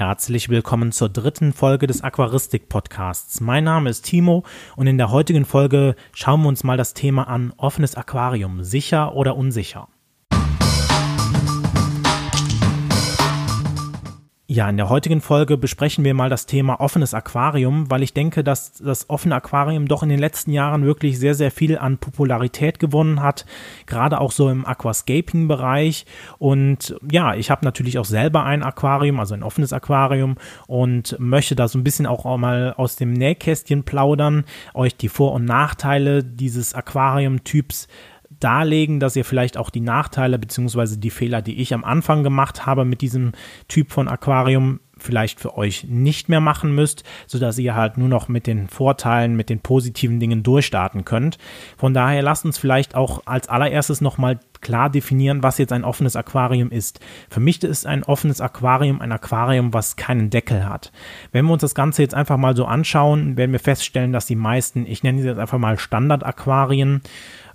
Herzlich willkommen zur dritten Folge des Aquaristik Podcasts. Mein Name ist Timo und in der heutigen Folge schauen wir uns mal das Thema an offenes Aquarium, sicher oder unsicher. Ja, in der heutigen Folge besprechen wir mal das Thema offenes Aquarium, weil ich denke, dass das offene Aquarium doch in den letzten Jahren wirklich sehr, sehr viel an Popularität gewonnen hat, gerade auch so im Aquascaping-Bereich. Und ja, ich habe natürlich auch selber ein Aquarium, also ein offenes Aquarium und möchte da so ein bisschen auch mal aus dem Nähkästchen plaudern, euch die Vor- und Nachteile dieses Aquariumtyps darlegen, dass ihr vielleicht auch die Nachteile beziehungsweise die Fehler, die ich am Anfang gemacht habe mit diesem Typ von Aquarium, vielleicht für euch nicht mehr machen müsst, sodass ihr halt nur noch mit den Vorteilen, mit den positiven Dingen durchstarten könnt. Von daher lasst uns vielleicht auch als allererstes nochmal klar definieren, was jetzt ein offenes Aquarium ist. Für mich ist ein offenes Aquarium ein Aquarium, was keinen Deckel hat. Wenn wir uns das Ganze jetzt einfach mal so anschauen, werden wir feststellen, dass die meisten, ich nenne sie jetzt einfach mal Standard-Aquarien,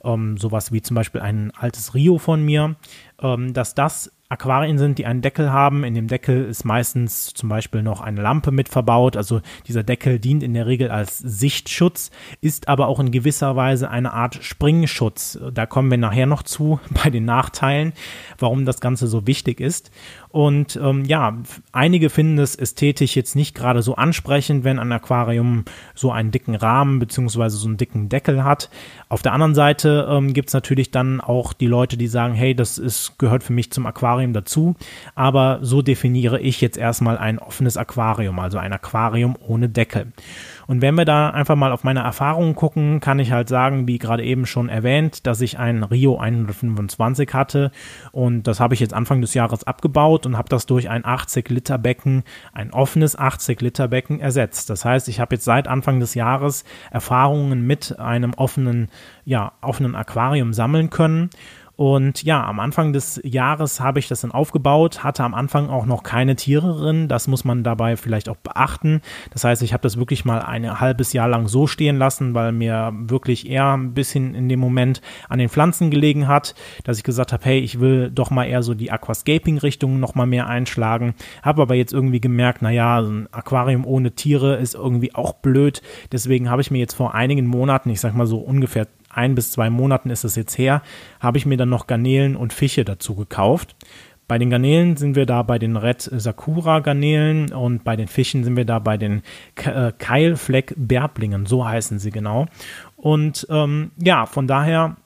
ähm, sowas wie zum Beispiel ein altes Rio von mir, ähm, dass das Aquarien sind, die einen Deckel haben. In dem Deckel ist meistens zum Beispiel noch eine Lampe mit verbaut. Also dieser Deckel dient in der Regel als Sichtschutz, ist aber auch in gewisser Weise eine Art Springschutz. Da kommen wir nachher noch zu bei den Nachteilen, warum das Ganze so wichtig ist. Und ähm, ja, einige finden es ästhetisch jetzt nicht gerade so ansprechend, wenn ein Aquarium so einen dicken Rahmen beziehungsweise so einen dicken Deckel hat. Auf der anderen Seite ähm, gibt es natürlich dann auch die Leute, die sagen, hey, das ist, gehört für mich zum Aquarium dazu. Aber so definiere ich jetzt erstmal ein offenes Aquarium, also ein Aquarium ohne Deckel. Und wenn wir da einfach mal auf meine Erfahrungen gucken, kann ich halt sagen, wie gerade eben schon erwähnt, dass ich ein Rio 125 hatte und das habe ich jetzt Anfang des Jahres abgebaut und habe das durch ein 80 Liter Becken, ein offenes 80 Liter Becken ersetzt. Das heißt, ich habe jetzt seit Anfang des Jahres Erfahrungen mit einem offenen, ja, offenen Aquarium sammeln können und ja, am Anfang des Jahres habe ich das dann aufgebaut, hatte am Anfang auch noch keine Tiere drin. Das muss man dabei vielleicht auch beachten. Das heißt, ich habe das wirklich mal ein halbes Jahr lang so stehen lassen, weil mir wirklich eher ein bisschen in dem Moment an den Pflanzen gelegen hat, dass ich gesagt habe, hey, ich will doch mal eher so die Aquascaping-Richtung noch mal mehr einschlagen. Habe aber jetzt irgendwie gemerkt, naja, ein Aquarium ohne Tiere ist irgendwie auch blöd. Deswegen habe ich mir jetzt vor einigen Monaten, ich sag mal so ungefähr ein bis zwei Monaten ist es jetzt her, habe ich mir dann noch Garnelen und Fische dazu gekauft. Bei den Garnelen sind wir da bei den Red Sakura Garnelen und bei den Fischen sind wir da bei den äh, Keilfleck Bärblingen, so heißen sie genau. Und ähm, ja, von daher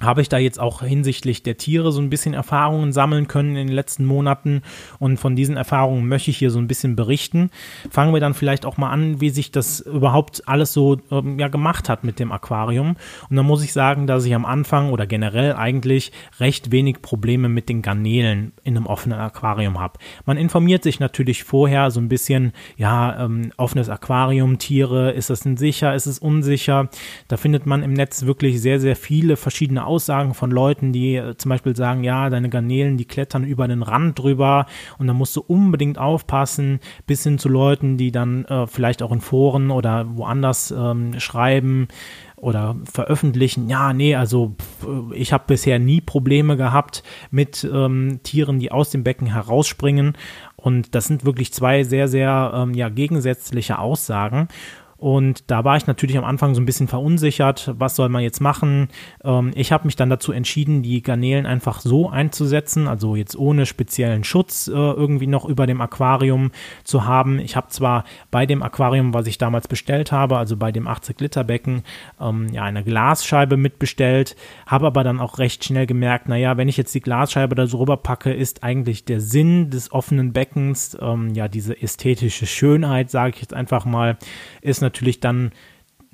habe ich da jetzt auch hinsichtlich der Tiere so ein bisschen Erfahrungen sammeln können in den letzten Monaten und von diesen Erfahrungen möchte ich hier so ein bisschen berichten. Fangen wir dann vielleicht auch mal an, wie sich das überhaupt alles so ähm, ja gemacht hat mit dem Aquarium. Und da muss ich sagen, dass ich am Anfang oder generell eigentlich recht wenig Probleme mit den Garnelen in einem offenen Aquarium habe. Man informiert sich natürlich vorher so ein bisschen, ja, ähm, offenes Aquarium, Tiere, ist das denn sicher, ist es unsicher? Da findet man im Netz wirklich sehr, sehr viele verschiedene Aussagen von Leuten, die äh, zum Beispiel sagen, ja, deine Garnelen, die klettern über den Rand drüber und da musst du unbedingt aufpassen, bis hin zu Leuten, die dann äh, vielleicht auch in Foren oder woanders ähm, schreiben, oder veröffentlichen, ja, nee, also ich habe bisher nie Probleme gehabt mit ähm, Tieren, die aus dem Becken herausspringen. Und das sind wirklich zwei sehr, sehr ähm, ja, gegensätzliche Aussagen. Und da war ich natürlich am Anfang so ein bisschen verunsichert, was soll man jetzt machen. Ähm, ich habe mich dann dazu entschieden, die Garnelen einfach so einzusetzen, also jetzt ohne speziellen Schutz äh, irgendwie noch über dem Aquarium zu haben. Ich habe zwar bei dem Aquarium, was ich damals bestellt habe, also bei dem 80 Liter Becken, ähm, ja eine Glasscheibe mitbestellt, habe aber dann auch recht schnell gemerkt, naja, wenn ich jetzt die Glasscheibe da so rüberpacke, ist eigentlich der Sinn des offenen Beckens, ähm, ja diese ästhetische Schönheit, sage ich jetzt einfach mal, ist natürlich dann,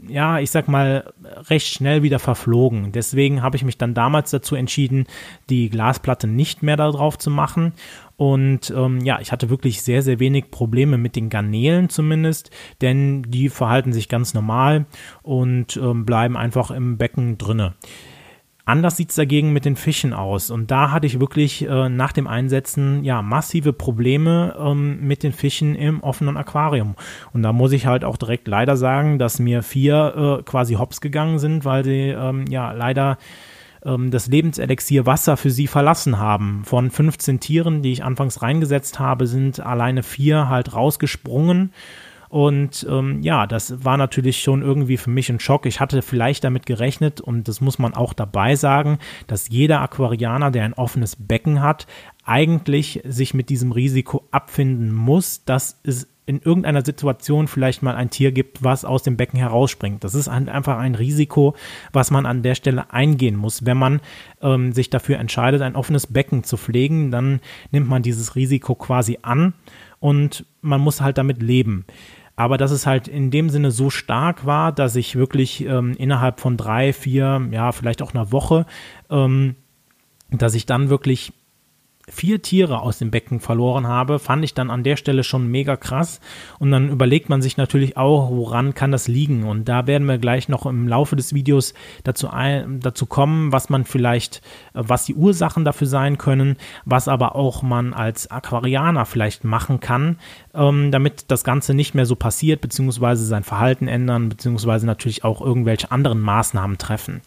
ja, ich sag mal, recht schnell wieder verflogen. Deswegen habe ich mich dann damals dazu entschieden, die Glasplatte nicht mehr darauf zu machen. Und ähm, ja, ich hatte wirklich sehr, sehr wenig Probleme mit den Garnelen zumindest, denn die verhalten sich ganz normal und ähm, bleiben einfach im Becken drinne. Anders sieht es dagegen mit den Fischen aus. Und da hatte ich wirklich äh, nach dem Einsetzen ja massive Probleme ähm, mit den Fischen im offenen Aquarium. Und da muss ich halt auch direkt leider sagen, dass mir vier äh, quasi hops gegangen sind, weil sie ähm, ja leider ähm, das Lebenselixier Wasser für sie verlassen haben. Von 15 Tieren, die ich anfangs reingesetzt habe, sind alleine vier halt rausgesprungen. Und ähm, ja, das war natürlich schon irgendwie für mich ein Schock. Ich hatte vielleicht damit gerechnet, und das muss man auch dabei sagen, dass jeder Aquarianer, der ein offenes Becken hat, eigentlich sich mit diesem Risiko abfinden muss, dass es in irgendeiner Situation vielleicht mal ein Tier gibt, was aus dem Becken herausspringt. Das ist einfach ein Risiko, was man an der Stelle eingehen muss. Wenn man ähm, sich dafür entscheidet, ein offenes Becken zu pflegen, dann nimmt man dieses Risiko quasi an und man muss halt damit leben. Aber dass es halt in dem Sinne so stark war, dass ich wirklich ähm, innerhalb von drei, vier, ja, vielleicht auch einer Woche, ähm, dass ich dann wirklich vier Tiere aus dem Becken verloren habe, fand ich dann an der Stelle schon mega krass. Und dann überlegt man sich natürlich auch, woran kann das liegen? Und da werden wir gleich noch im Laufe des Videos dazu, ein, dazu kommen, was man vielleicht, was die Ursachen dafür sein können, was aber auch man als Aquarianer vielleicht machen kann, ähm, damit das Ganze nicht mehr so passiert, beziehungsweise sein Verhalten ändern, beziehungsweise natürlich auch irgendwelche anderen Maßnahmen treffen.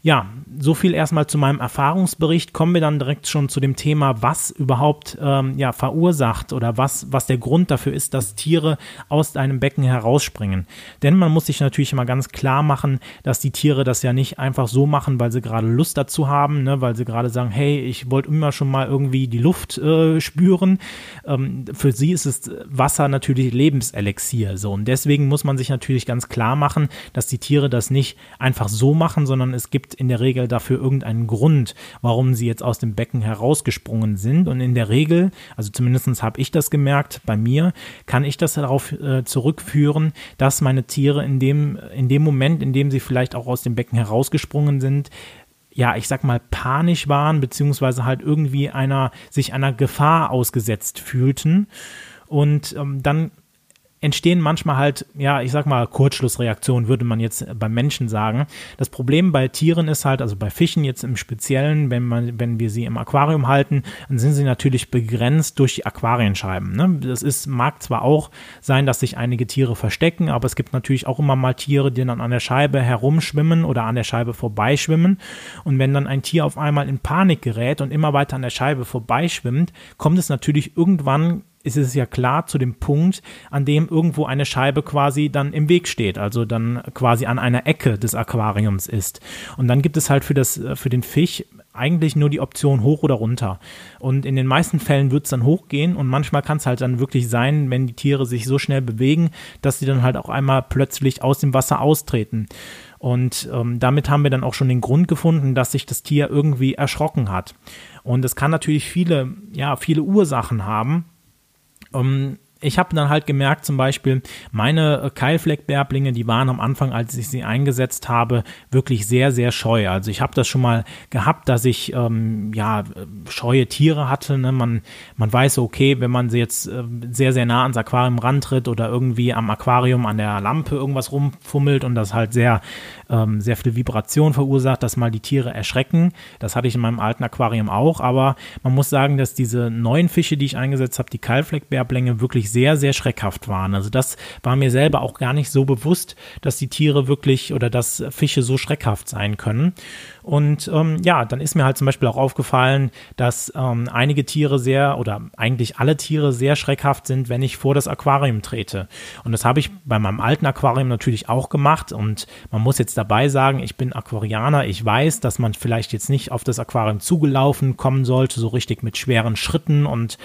Ja, so viel erstmal zu meinem Erfahrungsbericht. Kommen wir dann direkt schon zu dem Thema, was überhaupt ähm, ja, verursacht oder was, was der Grund dafür ist, dass Tiere aus einem Becken herausspringen. Denn man muss sich natürlich immer ganz klar machen, dass die Tiere das ja nicht einfach so machen, weil sie gerade Lust dazu haben, ne, weil sie gerade sagen, hey, ich wollte immer schon mal irgendwie die Luft äh, spüren. Ähm, für sie ist es Wasser natürlich Lebenselixier. So. Und deswegen muss man sich natürlich ganz klar machen, dass die Tiere das nicht einfach so machen, sondern es gibt gibt in der Regel dafür irgendeinen Grund, warum sie jetzt aus dem Becken herausgesprungen sind. Und in der Regel, also zumindest habe ich das gemerkt bei mir, kann ich das darauf äh, zurückführen, dass meine Tiere in dem, in dem Moment, in dem sie vielleicht auch aus dem Becken herausgesprungen sind, ja, ich sag mal, panisch waren, beziehungsweise halt irgendwie einer, sich einer Gefahr ausgesetzt fühlten. Und ähm, dann entstehen manchmal halt, ja, ich sag mal, Kurzschlussreaktionen, würde man jetzt beim Menschen sagen. Das Problem bei Tieren ist halt, also bei Fischen jetzt im Speziellen, wenn man, wenn wir sie im Aquarium halten, dann sind sie natürlich begrenzt durch die Aquarienscheiben. Ne? Das ist, mag zwar auch sein, dass sich einige Tiere verstecken, aber es gibt natürlich auch immer mal Tiere, die dann an der Scheibe herumschwimmen oder an der Scheibe vorbeischwimmen. Und wenn dann ein Tier auf einmal in Panik gerät und immer weiter an der Scheibe vorbeischwimmt, kommt es natürlich irgendwann ist es ja klar zu dem Punkt, an dem irgendwo eine Scheibe quasi dann im Weg steht, also dann quasi an einer Ecke des Aquariums ist. Und dann gibt es halt für das, für den Fisch eigentlich nur die Option hoch oder runter. Und in den meisten Fällen wird es dann hochgehen und manchmal kann es halt dann wirklich sein, wenn die Tiere sich so schnell bewegen, dass sie dann halt auch einmal plötzlich aus dem Wasser austreten. Und ähm, damit haben wir dann auch schon den Grund gefunden, dass sich das Tier irgendwie erschrocken hat. Und es kann natürlich viele, ja, viele Ursachen haben. Um, ähm, ich habe dann halt gemerkt, zum Beispiel, meine äh, Keilfleckbärblinge, die waren am Anfang, als ich sie eingesetzt habe, wirklich sehr, sehr scheu. Also ich habe das schon mal gehabt, dass ich ähm, ja scheue Tiere hatte. Ne? Man, man weiß, okay, wenn man sie jetzt äh, sehr, sehr nah ans Aquarium rantritt oder irgendwie am Aquarium an der Lampe irgendwas rumfummelt und das halt sehr, ähm, sehr viel Vibration verursacht, dass mal die Tiere erschrecken. Das hatte ich in meinem alten Aquarium auch, aber man muss sagen, dass diese neuen Fische, die ich eingesetzt habe, die Keilfleckbärblinge wirklich wirklich sehr, sehr schreckhaft waren. Also das war mir selber auch gar nicht so bewusst, dass die Tiere wirklich oder dass Fische so schreckhaft sein können. Und ähm, ja, dann ist mir halt zum Beispiel auch aufgefallen, dass ähm, einige Tiere sehr oder eigentlich alle Tiere sehr schreckhaft sind, wenn ich vor das Aquarium trete. Und das habe ich bei meinem alten Aquarium natürlich auch gemacht. Und man muss jetzt dabei sagen, ich bin Aquarianer. Ich weiß, dass man vielleicht jetzt nicht auf das Aquarium zugelaufen kommen sollte, so richtig mit schweren Schritten und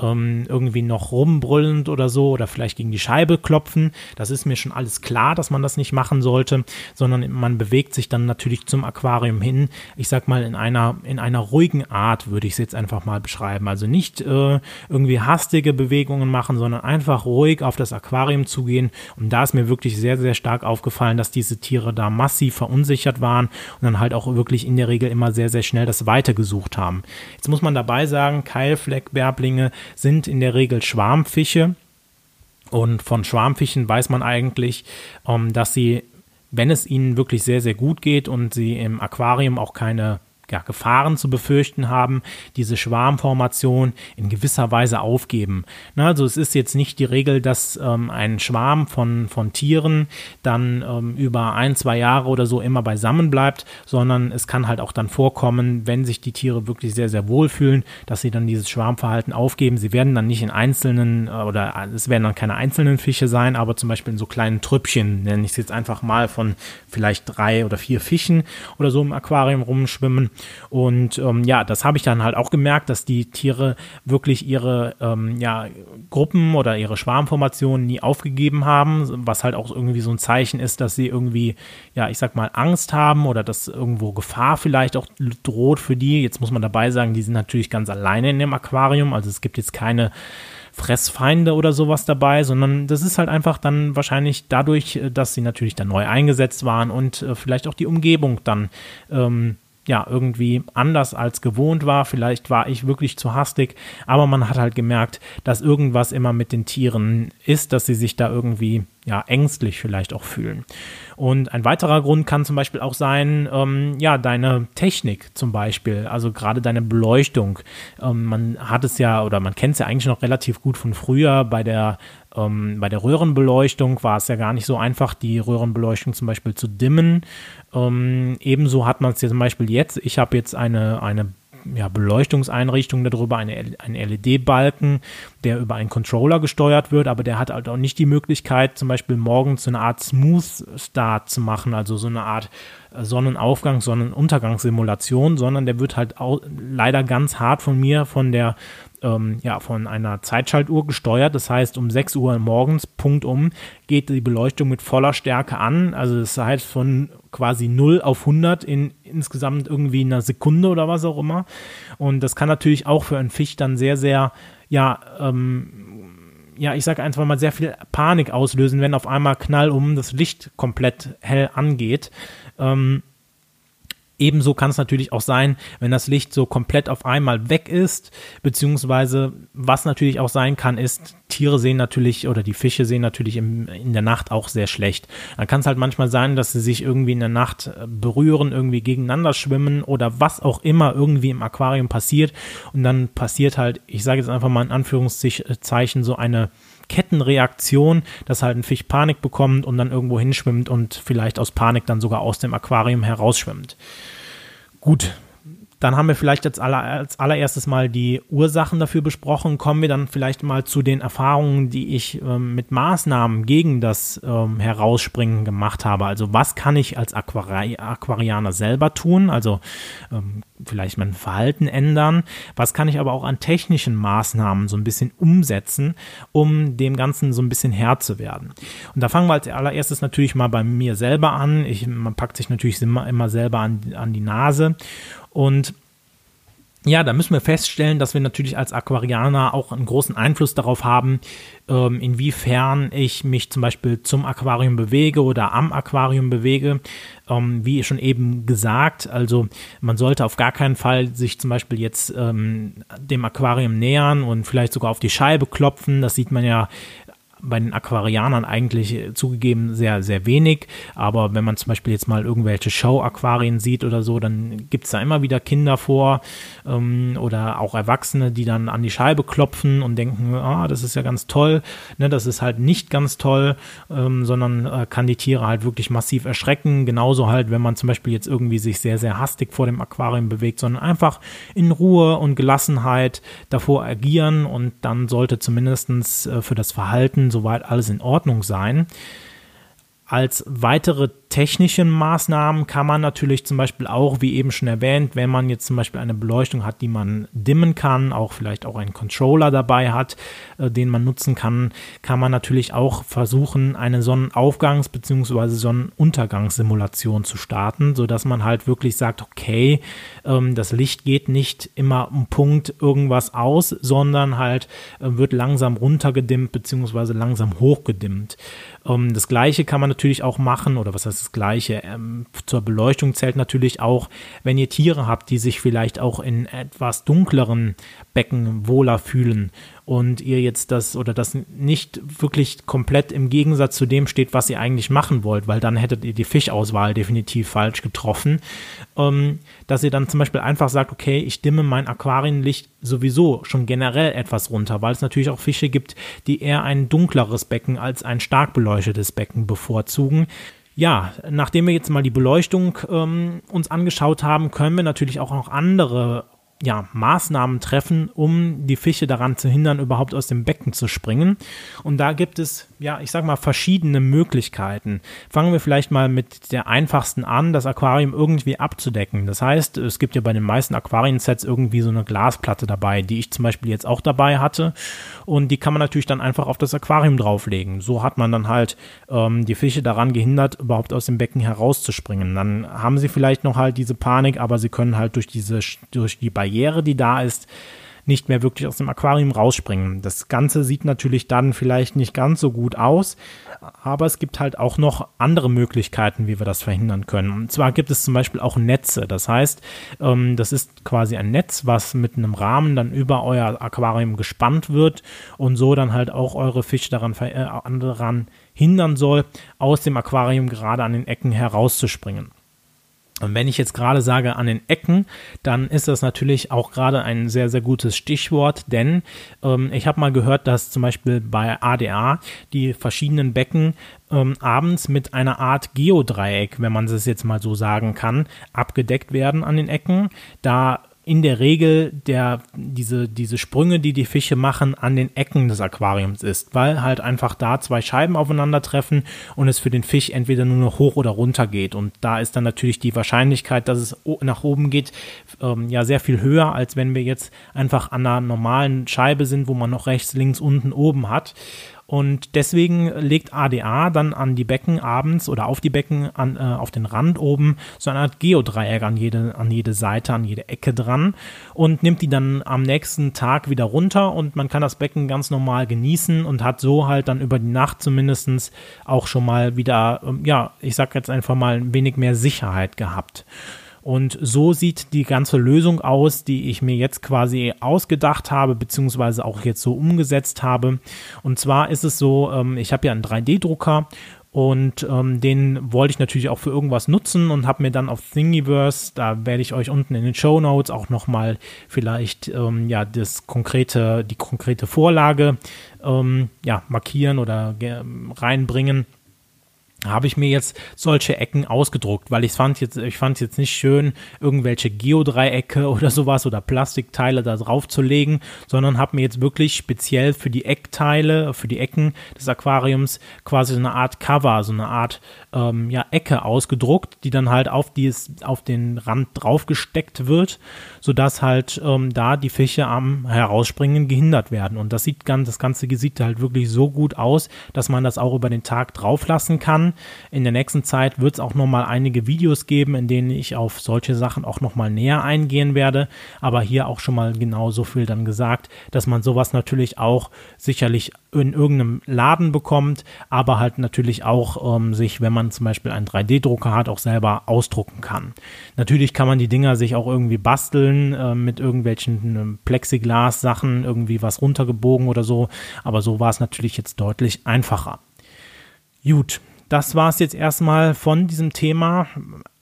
ähm, irgendwie noch rumbrüllend oder so oder vielleicht gegen die Scheibe klopfen. Das ist mir schon alles klar, dass man das nicht machen sollte, sondern man bewegt sich dann natürlich zum Aquarium hin hin, ich sag mal, in einer, in einer ruhigen Art, würde ich es jetzt einfach mal beschreiben. Also nicht äh, irgendwie hastige Bewegungen machen, sondern einfach ruhig auf das Aquarium zu gehen. Und da ist mir wirklich sehr, sehr stark aufgefallen, dass diese Tiere da massiv verunsichert waren und dann halt auch wirklich in der Regel immer sehr, sehr schnell das Weite gesucht haben. Jetzt muss man dabei sagen, Keilfleckbärblinge sind in der Regel Schwarmfische. Und von Schwarmfischen weiß man eigentlich, ähm, dass sie wenn es ihnen wirklich sehr, sehr gut geht und sie im Aquarium auch keine ja, Gefahren zu befürchten haben, diese Schwarmformation in gewisser Weise aufgeben. Na, also es ist jetzt nicht die Regel, dass ähm, ein Schwarm von, von Tieren dann ähm, über ein, zwei Jahre oder so immer beisammen bleibt, sondern es kann halt auch dann vorkommen, wenn sich die Tiere wirklich sehr, sehr wohlfühlen, dass sie dann dieses Schwarmverhalten aufgeben. Sie werden dann nicht in einzelnen äh, oder es werden dann keine einzelnen Fische sein, aber zum Beispiel in so kleinen Trüppchen, nenne ich es jetzt einfach mal von vielleicht drei oder vier Fischen oder so im Aquarium rumschwimmen. Und ähm, ja, das habe ich dann halt auch gemerkt, dass die Tiere wirklich ihre ähm, ja, Gruppen oder ihre Schwarmformationen nie aufgegeben haben, was halt auch irgendwie so ein Zeichen ist, dass sie irgendwie, ja, ich sag mal, Angst haben oder dass irgendwo Gefahr vielleicht auch droht für die. Jetzt muss man dabei sagen, die sind natürlich ganz alleine in dem Aquarium, also es gibt jetzt keine Fressfeinde oder sowas dabei, sondern das ist halt einfach dann wahrscheinlich dadurch, äh, dass sie natürlich dann neu eingesetzt waren und äh, vielleicht auch die Umgebung dann ähm, ja, irgendwie anders als gewohnt war. Vielleicht war ich wirklich zu hastig, aber man hat halt gemerkt, dass irgendwas immer mit den Tieren ist, dass sie sich da irgendwie ja ängstlich vielleicht auch fühlen. Und ein weiterer Grund kann zum Beispiel auch sein, ähm, ja, deine Technik zum Beispiel, also gerade deine Beleuchtung. Ähm, man hat es ja oder man kennt es ja eigentlich noch relativ gut von früher bei der ähm, bei der Röhrenbeleuchtung war es ja gar nicht so einfach, die Röhrenbeleuchtung zum Beispiel zu dimmen. Ähm, ebenso hat man es ja zum Beispiel jetzt. Ich habe jetzt eine, eine ja, Beleuchtungseinrichtung darüber, eine, ein LED-Balken, der über einen Controller gesteuert wird, aber der hat halt auch nicht die Möglichkeit, zum Beispiel morgens so eine Art Smooth Start zu machen, also so eine Art äh, Sonnenaufgang, Sonnenuntergangssimulation, sondern der wird halt auch leider ganz hart von mir von der ähm, ja, von einer Zeitschaltuhr gesteuert. Das heißt, um 6 Uhr morgens, Punkt um, geht die Beleuchtung mit voller Stärke an. Also das heißt von quasi 0 auf 100 in insgesamt irgendwie einer Sekunde oder was auch immer. Und das kann natürlich auch für einen Fisch dann sehr, sehr, ja, ähm, ja, ich sage einfach mal sehr viel Panik auslösen, wenn auf einmal knall um das Licht komplett hell angeht. Ähm, Ebenso kann es natürlich auch sein, wenn das Licht so komplett auf einmal weg ist, beziehungsweise was natürlich auch sein kann, ist, Tiere sehen natürlich oder die Fische sehen natürlich im, in der Nacht auch sehr schlecht. Dann kann es halt manchmal sein, dass sie sich irgendwie in der Nacht äh, berühren, irgendwie gegeneinander schwimmen oder was auch immer irgendwie im Aquarium passiert und dann passiert halt, ich sage jetzt einfach mal in Anführungszeichen, so eine Kettenreaktion, dass halt ein Fisch Panik bekommt und dann irgendwo hinschwimmt und vielleicht aus Panik dann sogar aus dem Aquarium herausschwimmt. Gut, dann haben wir vielleicht als, aller, als allererstes mal die Ursachen dafür besprochen. Kommen wir dann vielleicht mal zu den Erfahrungen, die ich ähm, mit Maßnahmen gegen das ähm, Herausspringen gemacht habe. Also was kann ich als Aquari Aquarianer selber tun? Also ähm, vielleicht mein Verhalten ändern. Was kann ich aber auch an technischen Maßnahmen so ein bisschen umsetzen, um dem Ganzen so ein bisschen Herr zu werden? Und da fangen wir als allererstes natürlich mal bei mir selber an. Ich, man packt sich natürlich immer, immer selber an, an die Nase und ja, da müssen wir feststellen, dass wir natürlich als Aquarianer auch einen großen Einfluss darauf haben, ähm, inwiefern ich mich zum Beispiel zum Aquarium bewege oder am Aquarium bewege. Ähm, wie schon eben gesagt, also man sollte auf gar keinen Fall sich zum Beispiel jetzt ähm, dem Aquarium nähern und vielleicht sogar auf die Scheibe klopfen. Das sieht man ja bei den Aquarianern eigentlich äh, zugegeben sehr, sehr wenig. Aber wenn man zum Beispiel jetzt mal irgendwelche Show-Aquarien sieht oder so, dann gibt es da immer wieder Kinder vor ähm, oder auch Erwachsene, die dann an die Scheibe klopfen und denken, ah, das ist ja ganz toll. Ne, das ist halt nicht ganz toll, ähm, sondern äh, kann die Tiere halt wirklich massiv erschrecken. Genauso halt, wenn man zum Beispiel jetzt irgendwie sich sehr, sehr hastig vor dem Aquarium bewegt, sondern einfach in Ruhe und Gelassenheit davor agieren und dann sollte zumindestens äh, für das Verhalten soweit alles in Ordnung sein. Als weitere technische Maßnahmen kann man natürlich zum Beispiel auch, wie eben schon erwähnt, wenn man jetzt zum Beispiel eine Beleuchtung hat, die man dimmen kann, auch vielleicht auch einen Controller dabei hat, äh, den man nutzen kann, kann man natürlich auch versuchen, eine Sonnenaufgangs- bzw. Sonnenuntergangssimulation zu starten, sodass man halt wirklich sagt, okay, ähm, das Licht geht nicht immer um Punkt irgendwas aus, sondern halt äh, wird langsam runtergedimmt bzw. langsam hochgedimmt. Ähm, das gleiche kann man natürlich auch machen, oder was heißt das Gleiche. Ähm, zur Beleuchtung zählt natürlich auch, wenn ihr Tiere habt, die sich vielleicht auch in etwas dunkleren Becken wohler fühlen und ihr jetzt das oder das nicht wirklich komplett im Gegensatz zu dem steht, was ihr eigentlich machen wollt, weil dann hättet ihr die Fischauswahl definitiv falsch getroffen, ähm, dass ihr dann zum Beispiel einfach sagt, okay, ich dimme mein Aquarienlicht sowieso schon generell etwas runter, weil es natürlich auch Fische gibt, die eher ein dunkleres Becken als ein stark beleuchtetes Becken bevorzugen. Ja, nachdem wir jetzt mal die Beleuchtung ähm, uns angeschaut haben, können wir natürlich auch noch andere ja, Maßnahmen treffen, um die Fische daran zu hindern, überhaupt aus dem Becken zu springen. Und da gibt es, ja, ich sag mal, verschiedene Möglichkeiten. Fangen wir vielleicht mal mit der einfachsten an, das Aquarium irgendwie abzudecken. Das heißt, es gibt ja bei den meisten Aquariensets irgendwie so eine Glasplatte dabei, die ich zum Beispiel jetzt auch dabei hatte. Und die kann man natürlich dann einfach auf das Aquarium drauflegen. So hat man dann halt ähm, die Fische daran gehindert, überhaupt aus dem Becken herauszuspringen. Dann haben sie vielleicht noch halt diese Panik, aber sie können halt durch diese, durch die Barriere Barriere, die da ist, nicht mehr wirklich aus dem Aquarium rausspringen. Das Ganze sieht natürlich dann vielleicht nicht ganz so gut aus, aber es gibt halt auch noch andere Möglichkeiten, wie wir das verhindern können. Und zwar gibt es zum Beispiel auch Netze. Das heißt, ähm, das ist quasi ein Netz, was mit einem Rahmen dann über euer Aquarium gespannt wird und so dann halt auch eure Fische daran, äh, daran hindern soll, aus dem Aquarium gerade an den Ecken herauszuspringen. Und wenn ich jetzt gerade sage an den Ecken, dann ist das natürlich auch gerade ein sehr, sehr gutes Stichwort, denn ähm, ich habe mal gehört, dass zum Beispiel bei ADA die verschiedenen Becken ähm, abends mit einer Art Geodreieck, wenn man es jetzt mal so sagen kann, abgedeckt werden an den Ecken. Da in der Regel der, diese, diese Sprünge, die die Fische machen, an den Ecken des Aquariums ist, weil halt einfach da zwei Scheiben aufeinandertreffen und es für den Fisch entweder nur noch hoch oder runter geht. Und da ist dann natürlich die Wahrscheinlichkeit, dass es nach oben geht, ähm, ja sehr viel höher, als wenn wir jetzt einfach an einer normalen Scheibe sind, wo man noch rechts, links, unten, oben hat. Und deswegen legt ADA dann an die Becken abends oder auf die Becken an, äh, auf den Rand oben so eine Art Geodreieck an jede, an jede Seite, an jede Ecke dran und nimmt die dann am nächsten Tag wieder runter und man kann das Becken ganz normal genießen und hat so halt dann über die Nacht zumindest auch schon mal wieder, ähm, ja, ich sag jetzt einfach mal ein wenig mehr Sicherheit gehabt. Und so sieht die ganze Lösung aus, die ich mir jetzt quasi ausgedacht habe, beziehungsweise auch jetzt so umgesetzt habe. Und zwar ist es so, ähm, ich habe ja einen 3D-Drucker und ähm, den wollte ich natürlich auch für irgendwas nutzen und habe mir dann auf Thingiverse, da werde ich euch unten in den Show Notes auch nochmal vielleicht ähm, ja das konkrete, die konkrete Vorlage ähm, ja markieren oder reinbringen habe ich mir jetzt solche Ecken ausgedruckt, weil ich fand jetzt, ich fand jetzt nicht schön, irgendwelche Geodreiecke oder sowas oder Plastikteile da drauf zu legen, sondern habe mir jetzt wirklich speziell für die Eckteile, für die Ecken des Aquariums quasi so eine Art Cover, so eine Art ähm, ja, Ecke ausgedruckt, die dann halt auf, dies, auf den Rand draufgesteckt wird, sodass halt ähm, da die Fische am Herausspringen gehindert werden. Und das sieht ganz, das Ganze sieht halt wirklich so gut aus, dass man das auch über den Tag drauf lassen kann. In der nächsten Zeit wird es auch nochmal einige Videos geben, in denen ich auf solche Sachen auch nochmal näher eingehen werde. Aber hier auch schon mal genau so viel dann gesagt, dass man sowas natürlich auch sicherlich in irgendeinem Laden bekommt, aber halt natürlich auch ähm, sich, wenn man zum Beispiel einen 3D-Drucker hat, auch selber ausdrucken kann. Natürlich kann man die Dinger sich auch irgendwie basteln äh, mit irgendwelchen äh, Plexiglas-Sachen, irgendwie was runtergebogen oder so, aber so war es natürlich jetzt deutlich einfacher. Gut, das war es jetzt erstmal von diesem Thema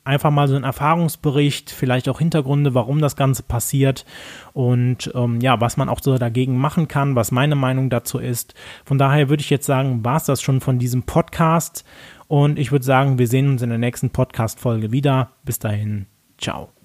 einfach mal so ein Erfahrungsbericht, vielleicht auch Hintergründe, warum das Ganze passiert und ähm, ja, was man auch so dagegen machen kann, was meine Meinung dazu ist. Von daher würde ich jetzt sagen, war es das schon von diesem Podcast und ich würde sagen, wir sehen uns in der nächsten Podcast-Folge wieder. Bis dahin, ciao.